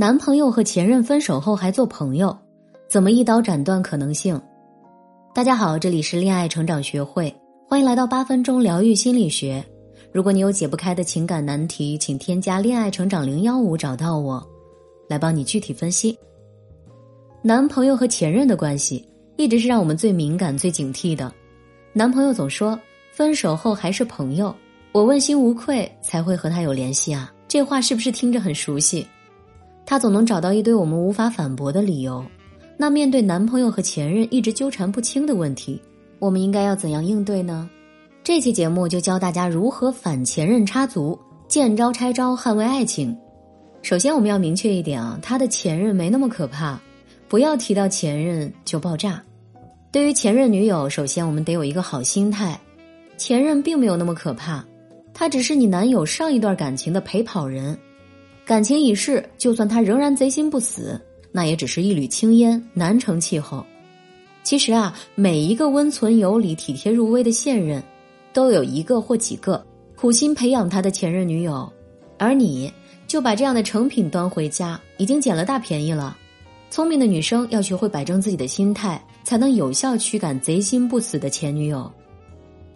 男朋友和前任分手后还做朋友，怎么一刀斩断可能性？大家好，这里是恋爱成长学会，欢迎来到八分钟疗愈心理学。如果你有解不开的情感难题，请添加恋爱成长零幺五找到我，来帮你具体分析。男朋友和前任的关系一直是让我们最敏感、最警惕的。男朋友总说分手后还是朋友，我问心无愧才会和他有联系啊，这话是不是听着很熟悉？他总能找到一堆我们无法反驳的理由。那面对男朋友和前任一直纠缠不清的问题，我们应该要怎样应对呢？这期节目就教大家如何反前任插足，见招拆招，捍卫爱情。首先，我们要明确一点啊，他的前任没那么可怕，不要提到前任就爆炸。对于前任女友，首先我们得有一个好心态，前任并没有那么可怕，他只是你男友上一段感情的陪跑人。感情已逝，就算他仍然贼心不死，那也只是一缕青烟，难成气候。其实啊，每一个温存有礼、体贴入微的现任，都有一个或几个苦心培养他的前任女友，而你就把这样的成品端回家，已经捡了大便宜了。聪明的女生要学会摆正自己的心态，才能有效驱赶贼心不死的前女友。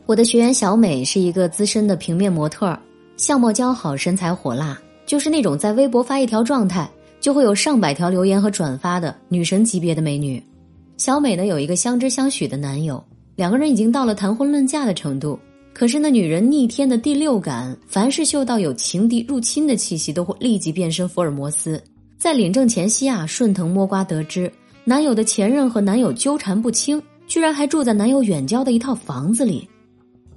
我的学员小美是一个资深的平面模特，相貌姣好，身材火辣。就是那种在微博发一条状态就会有上百条留言和转发的女神级别的美女，小美呢有一个相知相许的男友，两个人已经到了谈婚论嫁的程度。可是那女人逆天的第六感，凡是嗅到有情敌入侵的气息，都会立即变身福尔摩斯。在领证前夕啊，顺藤摸瓜得知男友的前任和男友纠缠不清，居然还住在男友远郊的一套房子里。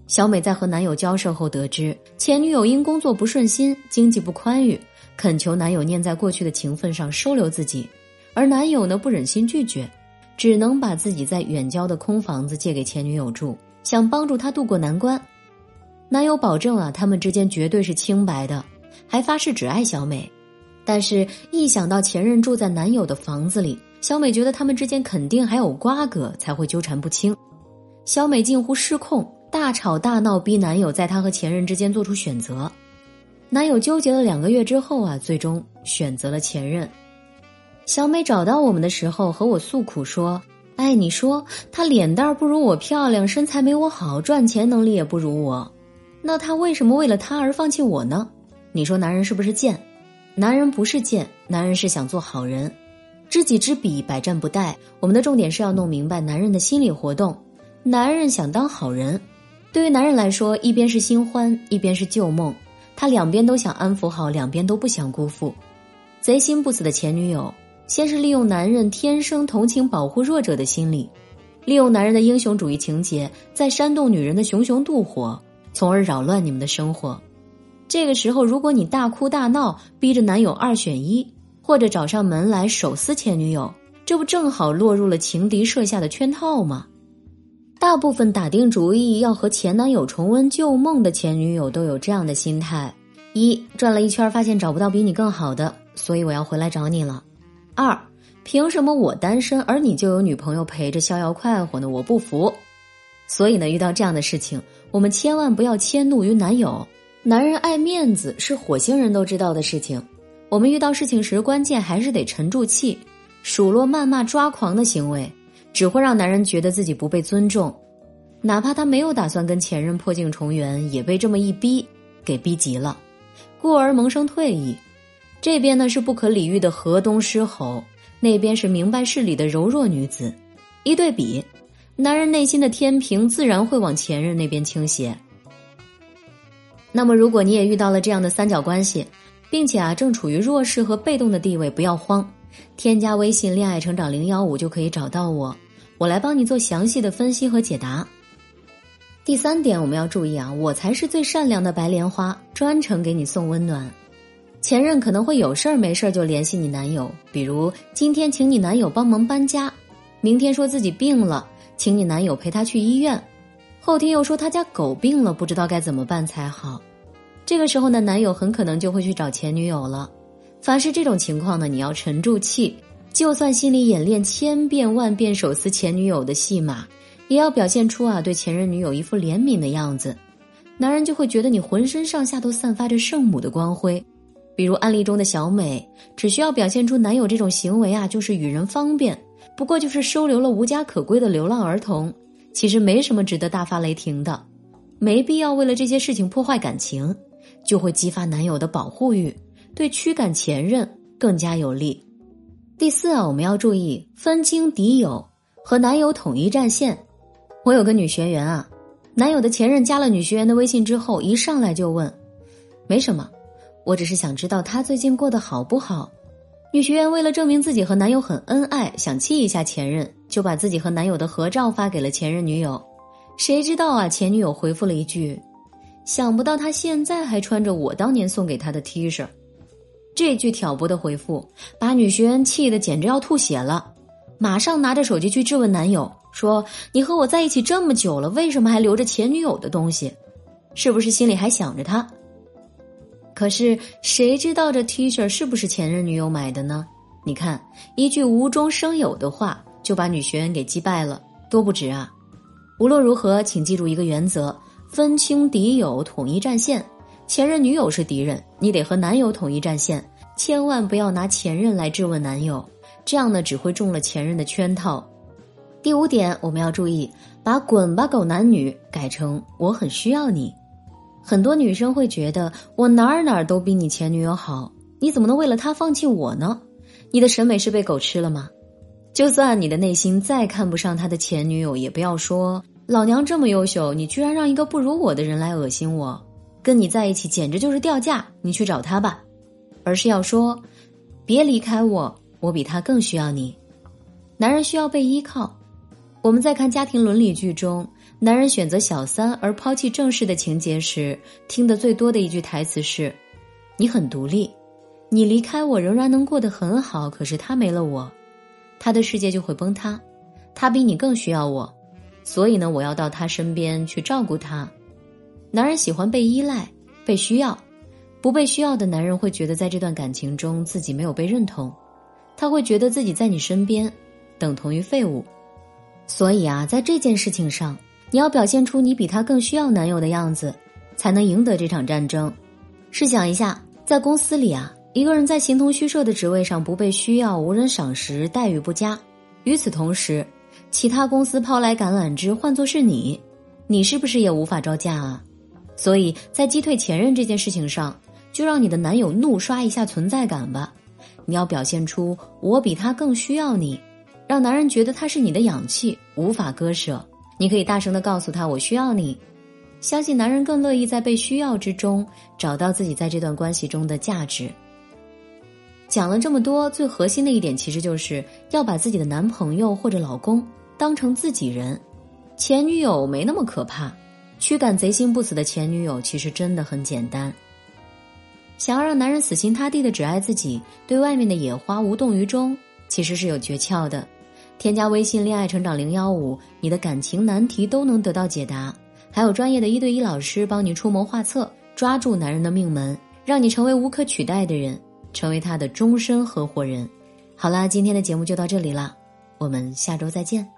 小美在和男友交涉后得知，前女友因工作不顺心、经济不宽裕，恳求男友念在过去的情分上收留自己，而男友呢不忍心拒绝，只能把自己在远郊的空房子借给前女友住，想帮助她渡过难关。男友保证啊，他们之间绝对是清白的，还发誓只爱小美。但是，一想到前任住在男友的房子里，小美觉得他们之间肯定还有瓜葛，才会纠缠不清。小美近乎失控。大吵大闹，逼男友在她和前任之间做出选择。男友纠结了两个月之后啊，最终选择了前任。小美找到我们的时候和我诉苦说：“哎，你说他脸蛋不如我漂亮，身材没我好，赚钱能力也不如我，那他为什么为了他而放弃我呢？你说男人是不是贱？男人不是贱，男人是想做好人。知己知彼，百战不殆。我们的重点是要弄明白男人的心理活动。男人想当好人。”对于男人来说，一边是新欢，一边是旧梦，他两边都想安抚好，两边都不想辜负。贼心不死的前女友，先是利用男人天生同情保护弱者的心理，利用男人的英雄主义情节，在煽动女人的熊熊妒火，从而扰乱你们的生活。这个时候，如果你大哭大闹，逼着男友二选一，或者找上门来手撕前女友，这不正好落入了情敌设下的圈套吗？大部分打定主意要和前男友重温旧梦的前女友都有这样的心态：一转了一圈发现找不到比你更好的，所以我要回来找你了；二凭什么我单身而你就有女朋友陪着逍遥快活呢？我不服。所以呢，遇到这样的事情，我们千万不要迁怒于男友。男人爱面子是火星人都知道的事情。我们遇到事情时，关键还是得沉住气，数落、谩骂、抓狂的行为。只会让男人觉得自己不被尊重，哪怕他没有打算跟前任破镜重圆，也被这么一逼给逼急了，故而萌生退意。这边呢是不可理喻的河东狮吼，那边是明白事理的柔弱女子，一对比，男人内心的天平自然会往前任那边倾斜。那么，如果你也遇到了这样的三角关系，并且啊正处于弱势和被动的地位，不要慌，添加微信“恋爱成长零幺五”就可以找到我。我来帮你做详细的分析和解答。第三点，我们要注意啊，我才是最善良的白莲花，专程给你送温暖。前任可能会有事儿没事儿就联系你男友，比如今天请你男友帮忙搬家，明天说自己病了，请你男友陪他去医院，后天又说他家狗病了，不知道该怎么办才好。这个时候呢，男友很可能就会去找前女友了。凡是这种情况呢，你要沉住气。就算心里演练千遍万遍手撕前女友的戏码，也要表现出啊对前任女友一副怜悯的样子，男人就会觉得你浑身上下都散发着圣母的光辉。比如案例中的小美，只需要表现出男友这种行为啊，就是与人方便，不过就是收留了无家可归的流浪儿童，其实没什么值得大发雷霆的，没必要为了这些事情破坏感情，就会激发男友的保护欲，对驱赶前任更加有利。第四啊，我们要注意分清敌友和男友统一战线。我有个女学员啊，男友的前任加了女学员的微信之后，一上来就问：“没什么。”我只是想知道他最近过得好不好。女学员为了证明自己和男友很恩爱，想气一下前任，就把自己和男友的合照发给了前任女友。谁知道啊，前女友回复了一句：“想不到他现在还穿着我当年送给他的 T 恤。”这句挑拨的回复把女学员气得简直要吐血了，马上拿着手机去质问男友，说：“你和我在一起这么久了，为什么还留着前女友的东西？是不是心里还想着他？”可是谁知道这 T 恤是不是前任女友买的呢？你看，一句无中生有的话就把女学员给击败了，多不值啊！无论如何，请记住一个原则：分清敌友，统一战线。前任女友是敌人，你得和男友统一战线，千万不要拿前任来质问男友，这样呢只会中了前任的圈套。第五点，我们要注意，把“滚吧狗男女”改成“我很需要你”。很多女生会觉得我哪儿哪儿都比你前女友好，你怎么能为了他放弃我呢？你的审美是被狗吃了吗？就算你的内心再看不上他的前女友，也不要说老娘这么优秀，你居然让一个不如我的人来恶心我，跟你在一起简直就是掉价，你去找他吧。而是要说，别离开我，我比他更需要你。男人需要被依靠。我们在看家庭伦理剧中。男人选择小三而抛弃正室的情节时，听得最多的一句台词是：“你很独立，你离开我仍然能过得很好。可是他没了我，他的世界就会崩塌。他比你更需要我，所以呢，我要到他身边去照顾他。”男人喜欢被依赖、被需要，不被需要的男人会觉得在这段感情中自己没有被认同，他会觉得自己在你身边等同于废物。所以啊，在这件事情上。你要表现出你比他更需要男友的样子，才能赢得这场战争。试想一下，在公司里啊，一个人在形同虚设的职位上不被需要、无人赏识、待遇不佳，与此同时，其他公司抛来橄榄枝，换作是你，你是不是也无法招架啊？所以在击退前任这件事情上，就让你的男友怒刷一下存在感吧。你要表现出我比他更需要你，让男人觉得他是你的氧气，无法割舍。你可以大声的告诉他：“我需要你。”相信男人更乐意在被需要之中找到自己在这段关系中的价值。讲了这么多，最核心的一点其实就是要把自己的男朋友或者老公当成自己人。前女友没那么可怕，驱赶贼心不死的前女友其实真的很简单。想要让男人死心塌地的只爱自己，对外面的野花无动于衷，其实是有诀窍的。添加微信“恋爱成长零幺五”，你的感情难题都能得到解答，还有专业的一对一老师帮你出谋划策，抓住男人的命门，让你成为无可取代的人，成为他的终身合伙人。好啦，今天的节目就到这里了，我们下周再见。